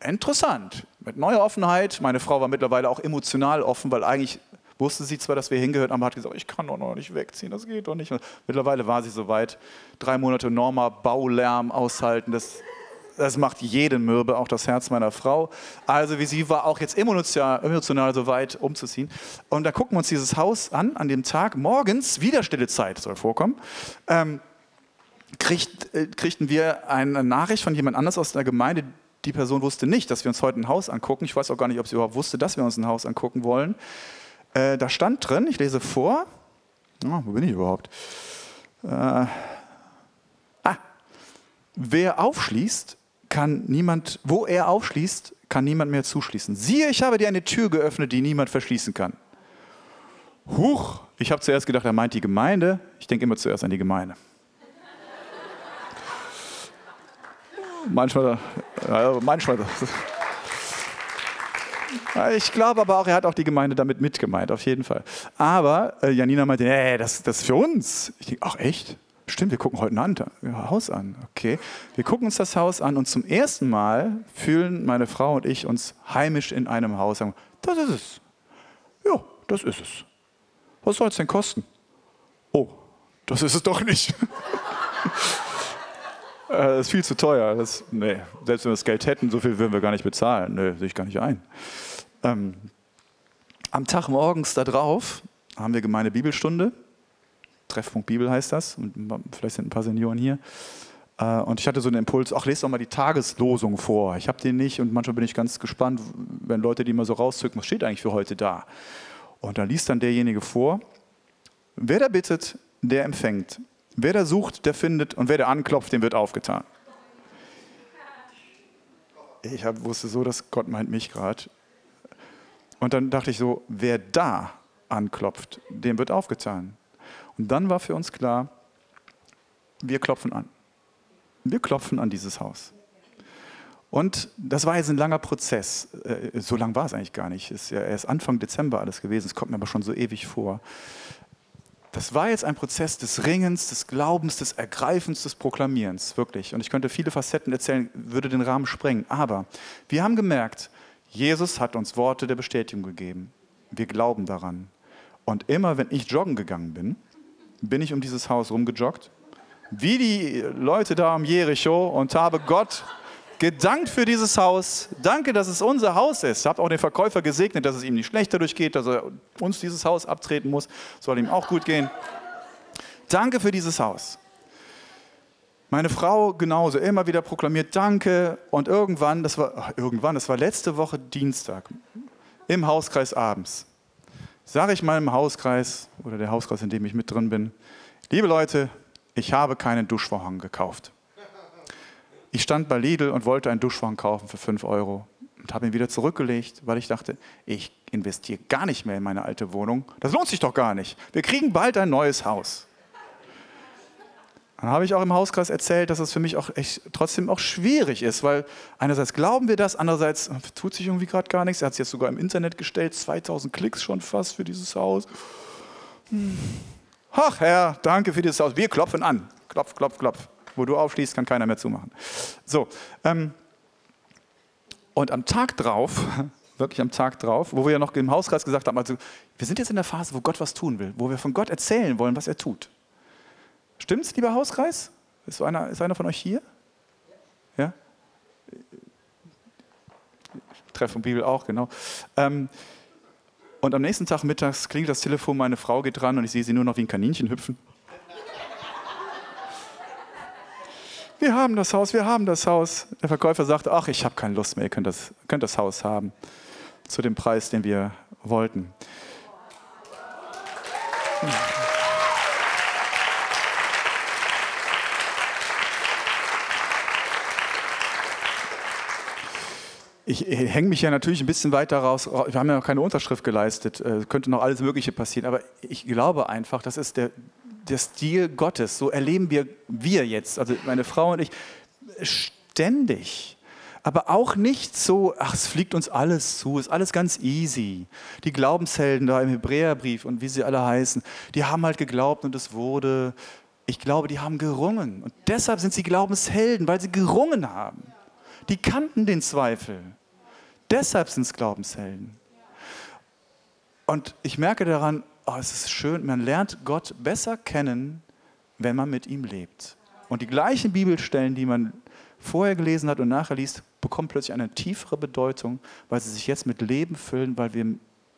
Interessant, mit neuer Offenheit. Meine Frau war mittlerweile auch emotional offen, weil eigentlich wusste sie zwar, dass wir hingehört, aber hat gesagt, ich kann doch noch nicht wegziehen, das geht doch nicht. Und mittlerweile war sie soweit, drei Monate Norma, Baulärm aushalten, das, das macht jeden mürbe, auch das Herz meiner Frau. Also wie sie war auch jetzt emotional, emotional so weit umzuziehen. Und da gucken wir uns dieses Haus an, an dem Tag, morgens, wieder stille Zeit soll vorkommen. Ähm, kriegt, äh, kriegten wir eine Nachricht von jemand anders aus der Gemeinde, die Person wusste nicht, dass wir uns heute ein Haus angucken. Ich weiß auch gar nicht, ob sie überhaupt wusste, dass wir uns ein Haus angucken wollen. Äh, da stand drin, ich lese vor, oh, wo bin ich überhaupt? Äh, ah, wer aufschließt, kann niemand, wo er aufschließt, kann niemand mehr zuschließen. Siehe, ich habe dir eine Tür geöffnet, die niemand verschließen kann. Huch, ich habe zuerst gedacht, er meint die Gemeinde. Ich denke immer zuerst an die Gemeinde. manchmal, äh, manchmal. Ich glaube aber auch, er hat auch die Gemeinde damit mitgemeint, auf jeden Fall. Aber äh, Janina meinte, nee, das, das ist für uns. Ich denke, ach echt? Stimmt, wir gucken heute ein Haus an. Okay. Wir gucken uns das Haus an und zum ersten Mal fühlen meine Frau und ich uns heimisch in einem Haus. Sagen, das ist es. Ja, das ist es. Was soll es denn kosten? Oh, das ist es doch nicht. das ist viel zu teuer. Das, nee, selbst wenn wir das Geld hätten, so viel würden wir gar nicht bezahlen. Nee, sehe ich gar nicht ein. Ähm, am Tag morgens darauf haben wir gemeine Bibelstunde. Treffpunkt Bibel heißt das. Und vielleicht sind ein paar Senioren hier. Äh, und ich hatte so einen Impuls, ach, lest doch mal die Tageslosung vor. Ich habe den nicht und manchmal bin ich ganz gespannt, wenn Leute die mal so rauszücken, was steht eigentlich für heute da? Und dann liest dann derjenige vor, wer da bittet, der empfängt. Wer da sucht, der findet und wer da anklopft, dem wird aufgetan. Ich hab, wusste so, dass Gott meint mich gerade. Und dann dachte ich so, wer da anklopft, dem wird aufgetan. Und dann war für uns klar, wir klopfen an. Wir klopfen an dieses Haus. Und das war jetzt ein langer Prozess. Äh, so lang war es eigentlich gar nicht. Es ist ja erst Anfang Dezember alles gewesen. Es kommt mir aber schon so ewig vor. Das war jetzt ein Prozess des Ringens, des Glaubens, des Ergreifens, des Proklamierens, wirklich. Und ich könnte viele Facetten erzählen, würde den Rahmen sprengen. Aber wir haben gemerkt, Jesus hat uns Worte der Bestätigung gegeben. Wir glauben daran. Und immer, wenn ich joggen gegangen bin, bin ich um dieses Haus rumgejoggt, wie die Leute da am Jericho und habe Gott gedankt für dieses Haus. Danke, dass es unser Haus ist. Habe auch den Verkäufer gesegnet, dass es ihm nicht schlechter durchgeht, dass er uns dieses Haus abtreten muss. Soll ihm auch gut gehen. Danke für dieses Haus. Meine Frau genauso, immer wieder proklamiert Danke und irgendwann, das war irgendwann, das war letzte Woche Dienstag, im Hauskreis abends, sage ich meinem Hauskreis oder der Hauskreis, in dem ich mit drin bin, liebe Leute, ich habe keinen Duschvorhang gekauft. Ich stand bei Lidl und wollte einen Duschvorhang kaufen für 5 Euro und habe ihn wieder zurückgelegt, weil ich dachte, ich investiere gar nicht mehr in meine alte Wohnung. Das lohnt sich doch gar nicht. Wir kriegen bald ein neues Haus. Dann habe ich auch im Hauskreis erzählt, dass es für mich auch echt trotzdem auch schwierig ist, weil einerseits glauben wir das, andererseits tut sich irgendwie gerade gar nichts. Er hat es jetzt sogar im Internet gestellt, 2000 Klicks schon fast für dieses Haus. Hm. Ach Herr, danke für dieses Haus. Wir klopfen an. Klopf, klopf, klopf. Wo du aufschließt, kann keiner mehr zumachen. So, ähm, und am Tag drauf, wirklich am Tag drauf, wo wir ja noch im Hauskreis gesagt haben, also wir sind jetzt in der Phase, wo Gott was tun will, wo wir von Gott erzählen wollen, was er tut. Stimmt's, lieber Hauskreis? Ist einer, ist einer von euch hier? Ja? Treffen Bibel auch, genau. Ähm, und am nächsten Tag mittags klingelt das Telefon, meine Frau geht dran und ich sehe sie nur noch wie ein Kaninchen hüpfen. Wir haben das Haus, wir haben das Haus. Der Verkäufer sagt, ach, ich habe keine Lust mehr, ihr könnt das, könnt das Haus haben. Zu dem Preis, den wir wollten. Ich hänge mich ja natürlich ein bisschen weiter raus. Wir haben ja noch keine Unterschrift geleistet. Äh, könnte noch alles Mögliche passieren. Aber ich glaube einfach, das ist der, der Stil Gottes. So erleben wir, wir jetzt, also meine Frau und ich, ständig. Aber auch nicht so, ach, es fliegt uns alles zu, ist alles ganz easy. Die Glaubenshelden da im Hebräerbrief und wie sie alle heißen, die haben halt geglaubt und es wurde. Ich glaube, die haben gerungen. Und deshalb sind sie Glaubenshelden, weil sie gerungen haben. Die kannten den Zweifel. Deshalb sind es Glaubenshelden. Und ich merke daran, oh, es ist schön, man lernt Gott besser kennen, wenn man mit ihm lebt. Und die gleichen Bibelstellen, die man vorher gelesen hat und nachher liest, bekommen plötzlich eine tiefere Bedeutung, weil sie sich jetzt mit Leben füllen, weil wir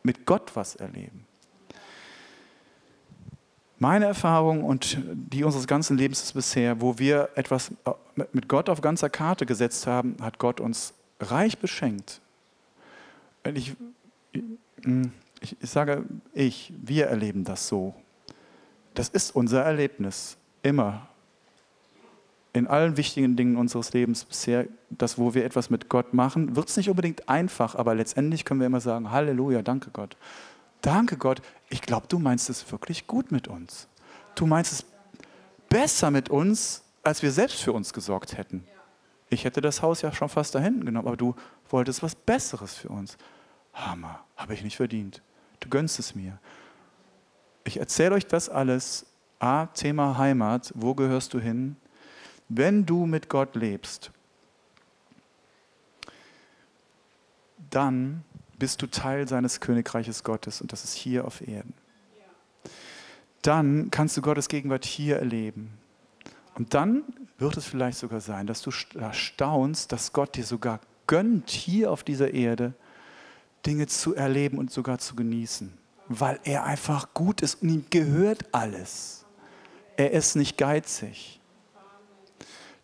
mit Gott was erleben. Meine Erfahrung und die unseres ganzen Lebens ist bisher, wo wir etwas mit Gott auf ganzer Karte gesetzt haben, hat Gott uns reich beschenkt. Ich, ich, ich sage, ich, wir erleben das so. Das ist unser Erlebnis, immer. In allen wichtigen Dingen unseres Lebens bisher, das, wo wir etwas mit Gott machen, wird es nicht unbedingt einfach, aber letztendlich können wir immer sagen, Halleluja, danke Gott. Danke Gott, ich glaube, du meinst es wirklich gut mit uns. Du meinst es besser mit uns, als wir selbst für uns gesorgt hätten. Ich hätte das Haus ja schon fast da hinten genommen, aber du wolltest was Besseres für uns. Hammer, habe ich nicht verdient. Du gönnst es mir. Ich erzähle euch das alles. A, Thema Heimat, wo gehörst du hin? Wenn du mit Gott lebst, dann bist du Teil seines Königreiches Gottes und das ist hier auf Erden. Dann kannst du Gottes Gegenwart hier erleben. Und dann wird es vielleicht sogar sein, dass du staunst, dass Gott dir sogar gönnt, hier auf dieser Erde Dinge zu erleben und sogar zu genießen, weil er einfach gut ist und ihm gehört alles. Er ist nicht geizig.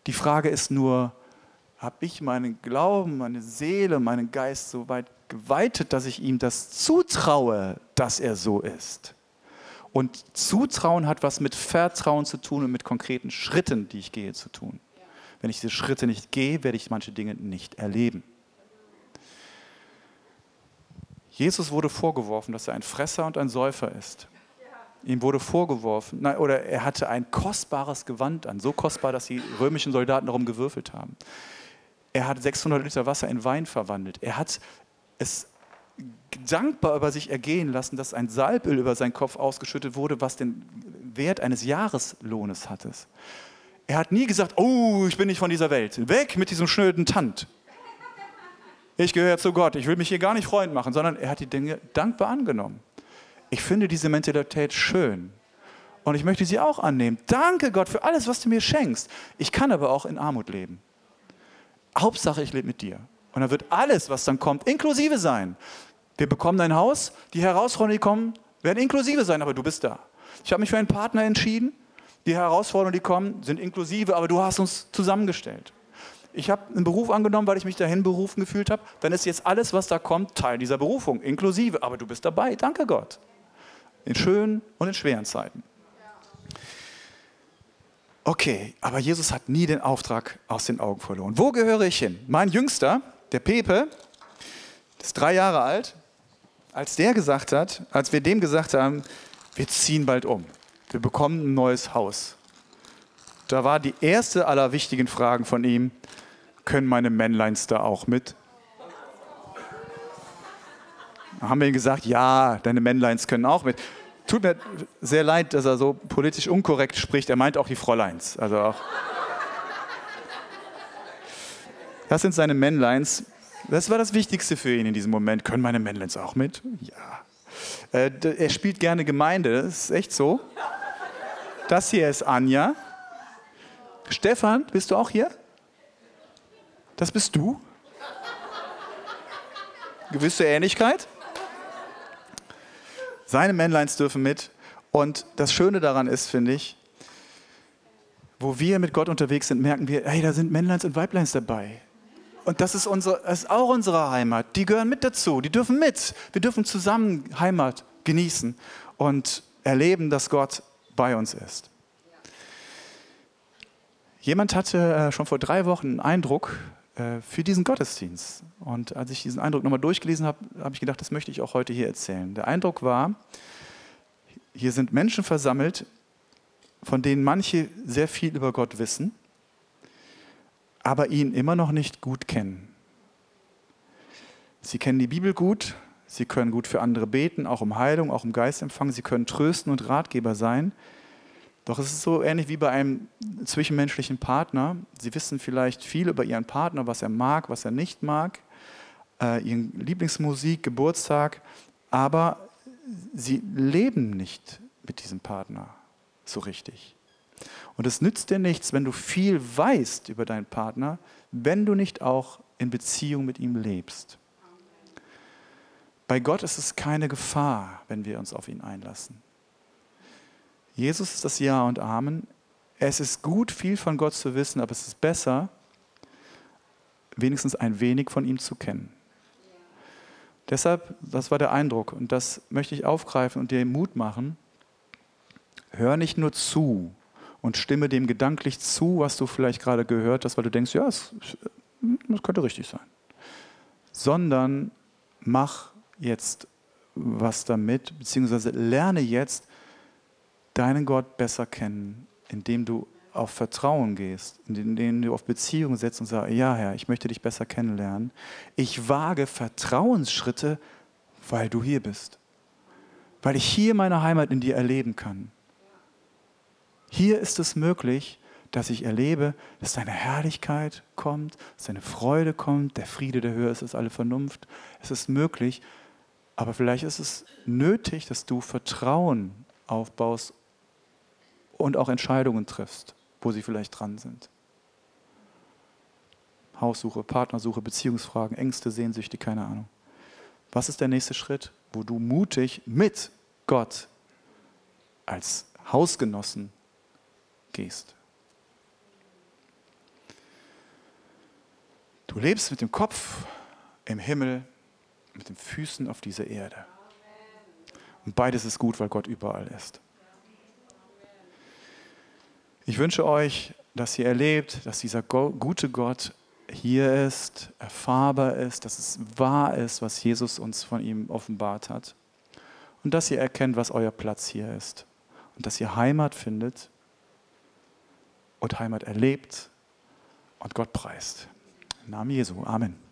Die Frage ist nur, habe ich meinen Glauben, meine Seele, meinen Geist so weit geweitet, dass ich ihm das zutraue, dass er so ist? Und Zutrauen hat was mit Vertrauen zu tun und mit konkreten Schritten, die ich gehe, zu tun. Wenn ich diese Schritte nicht gehe, werde ich manche Dinge nicht erleben. Jesus wurde vorgeworfen, dass er ein Fresser und ein Säufer ist. Ihm wurde vorgeworfen, nein, oder er hatte ein kostbares Gewand an, so kostbar, dass die römischen Soldaten darum gewürfelt haben. Er hat 600 Liter Wasser in Wein verwandelt. Er hat es dankbar über sich ergehen lassen, dass ein Salböl über seinen Kopf ausgeschüttet wurde, was den Wert eines Jahreslohnes hatte. Er hat nie gesagt, oh, ich bin nicht von dieser Welt. Weg mit diesem schnöden Tand. Ich gehöre zu Gott, ich will mich hier gar nicht Freund machen, sondern er hat die Dinge dankbar angenommen. Ich finde diese Mentalität schön. Und ich möchte sie auch annehmen. Danke Gott für alles, was du mir schenkst. Ich kann aber auch in Armut leben. Hauptsache, ich lebe mit dir. Und dann wird alles, was dann kommt, inklusive sein. Wir bekommen ein Haus, die Herausforderungen, die kommen, werden inklusive sein, aber du bist da. Ich habe mich für einen Partner entschieden. Die Herausforderungen, die kommen, sind inklusive, aber du hast uns zusammengestellt. Ich habe einen Beruf angenommen, weil ich mich dahin berufen gefühlt habe. Dann ist jetzt alles, was da kommt, Teil dieser Berufung, inklusive. Aber du bist dabei. Danke Gott. In schönen und in schweren Zeiten. Okay, aber Jesus hat nie den Auftrag aus den Augen verloren. Wo gehöre ich hin? Mein Jüngster, der Pepe, ist drei Jahre alt, als der gesagt hat, als wir dem gesagt haben, wir ziehen bald um, wir bekommen ein neues Haus. Da war die erste aller wichtigen Fragen von ihm, können meine Männleins da auch mit? Da haben wir ihm gesagt, ja, deine Männleins können auch mit. Tut mir sehr leid, dass er so politisch unkorrekt spricht. Er meint auch die Fräuleins. Also auch. Das sind seine Männleins. Das war das Wichtigste für ihn in diesem Moment. Können meine Männleins auch mit? Ja. Äh, er spielt gerne Gemeinde, das ist echt so. Das hier ist Anja. Stefan, bist du auch hier? Das bist du? Gewisse Ähnlichkeit? Seine Männleins dürfen mit. Und das Schöne daran ist, finde ich, wo wir mit Gott unterwegs sind, merken wir, hey, da sind Männleins und Weibleins dabei. Und das ist, unsere, das ist auch unsere Heimat. Die gehören mit dazu. Die dürfen mit. Wir dürfen zusammen Heimat genießen und erleben, dass Gott bei uns ist. Jemand hatte äh, schon vor drei Wochen einen Eindruck für diesen Gottesdienst. Und als ich diesen Eindruck nochmal durchgelesen habe, habe ich gedacht, das möchte ich auch heute hier erzählen. Der Eindruck war, hier sind Menschen versammelt, von denen manche sehr viel über Gott wissen aber ihn immer noch nicht gut kennen. Sie kennen die Bibel gut, sie können gut für andere beten, auch um Heilung, auch um Geistempfang, sie können trösten und Ratgeber sein. Doch es ist so ähnlich wie bei einem zwischenmenschlichen Partner. Sie wissen vielleicht viel über ihren Partner, was er mag, was er nicht mag, äh, ihren Lieblingsmusik, Geburtstag, aber sie leben nicht mit diesem Partner so richtig. Und es nützt dir nichts, wenn du viel weißt über deinen Partner, wenn du nicht auch in Beziehung mit ihm lebst. Bei Gott ist es keine Gefahr, wenn wir uns auf ihn einlassen. Jesus ist das Ja und Amen. Es ist gut, viel von Gott zu wissen, aber es ist besser, wenigstens ein wenig von ihm zu kennen. Deshalb, das war der Eindruck und das möchte ich aufgreifen und dir Mut machen. Hör nicht nur zu, und stimme dem gedanklich zu, was du vielleicht gerade gehört hast, weil du denkst, ja, es, das könnte richtig sein. Sondern mach jetzt was damit, beziehungsweise lerne jetzt deinen Gott besser kennen, indem du auf Vertrauen gehst, indem du auf Beziehung setzt und sagst, ja Herr, ich möchte dich besser kennenlernen. Ich wage Vertrauensschritte, weil du hier bist. Weil ich hier meine Heimat in dir erleben kann. Hier ist es möglich, dass ich erlebe, dass deine Herrlichkeit kommt, dass deine Freude kommt, der Friede, der höher ist als alle Vernunft. Es ist möglich, aber vielleicht ist es nötig, dass du Vertrauen aufbaust und auch Entscheidungen triffst, wo sie vielleicht dran sind. Haussuche, Partnersuche, Beziehungsfragen, Ängste, Sehnsüchte, keine Ahnung. Was ist der nächste Schritt, wo du mutig mit Gott als Hausgenossen gehst? Du lebst mit dem Kopf im Himmel, mit den Füßen auf dieser Erde. Und beides ist gut, weil Gott überall ist. Ich wünsche euch, dass ihr erlebt, dass dieser gute Gott hier ist, erfahrbar ist, dass es wahr ist, was Jesus uns von ihm offenbart hat. Und dass ihr erkennt, was euer Platz hier ist. Und dass ihr Heimat findet und Heimat erlebt und Gott preist. Im Namen Jesu. Amen.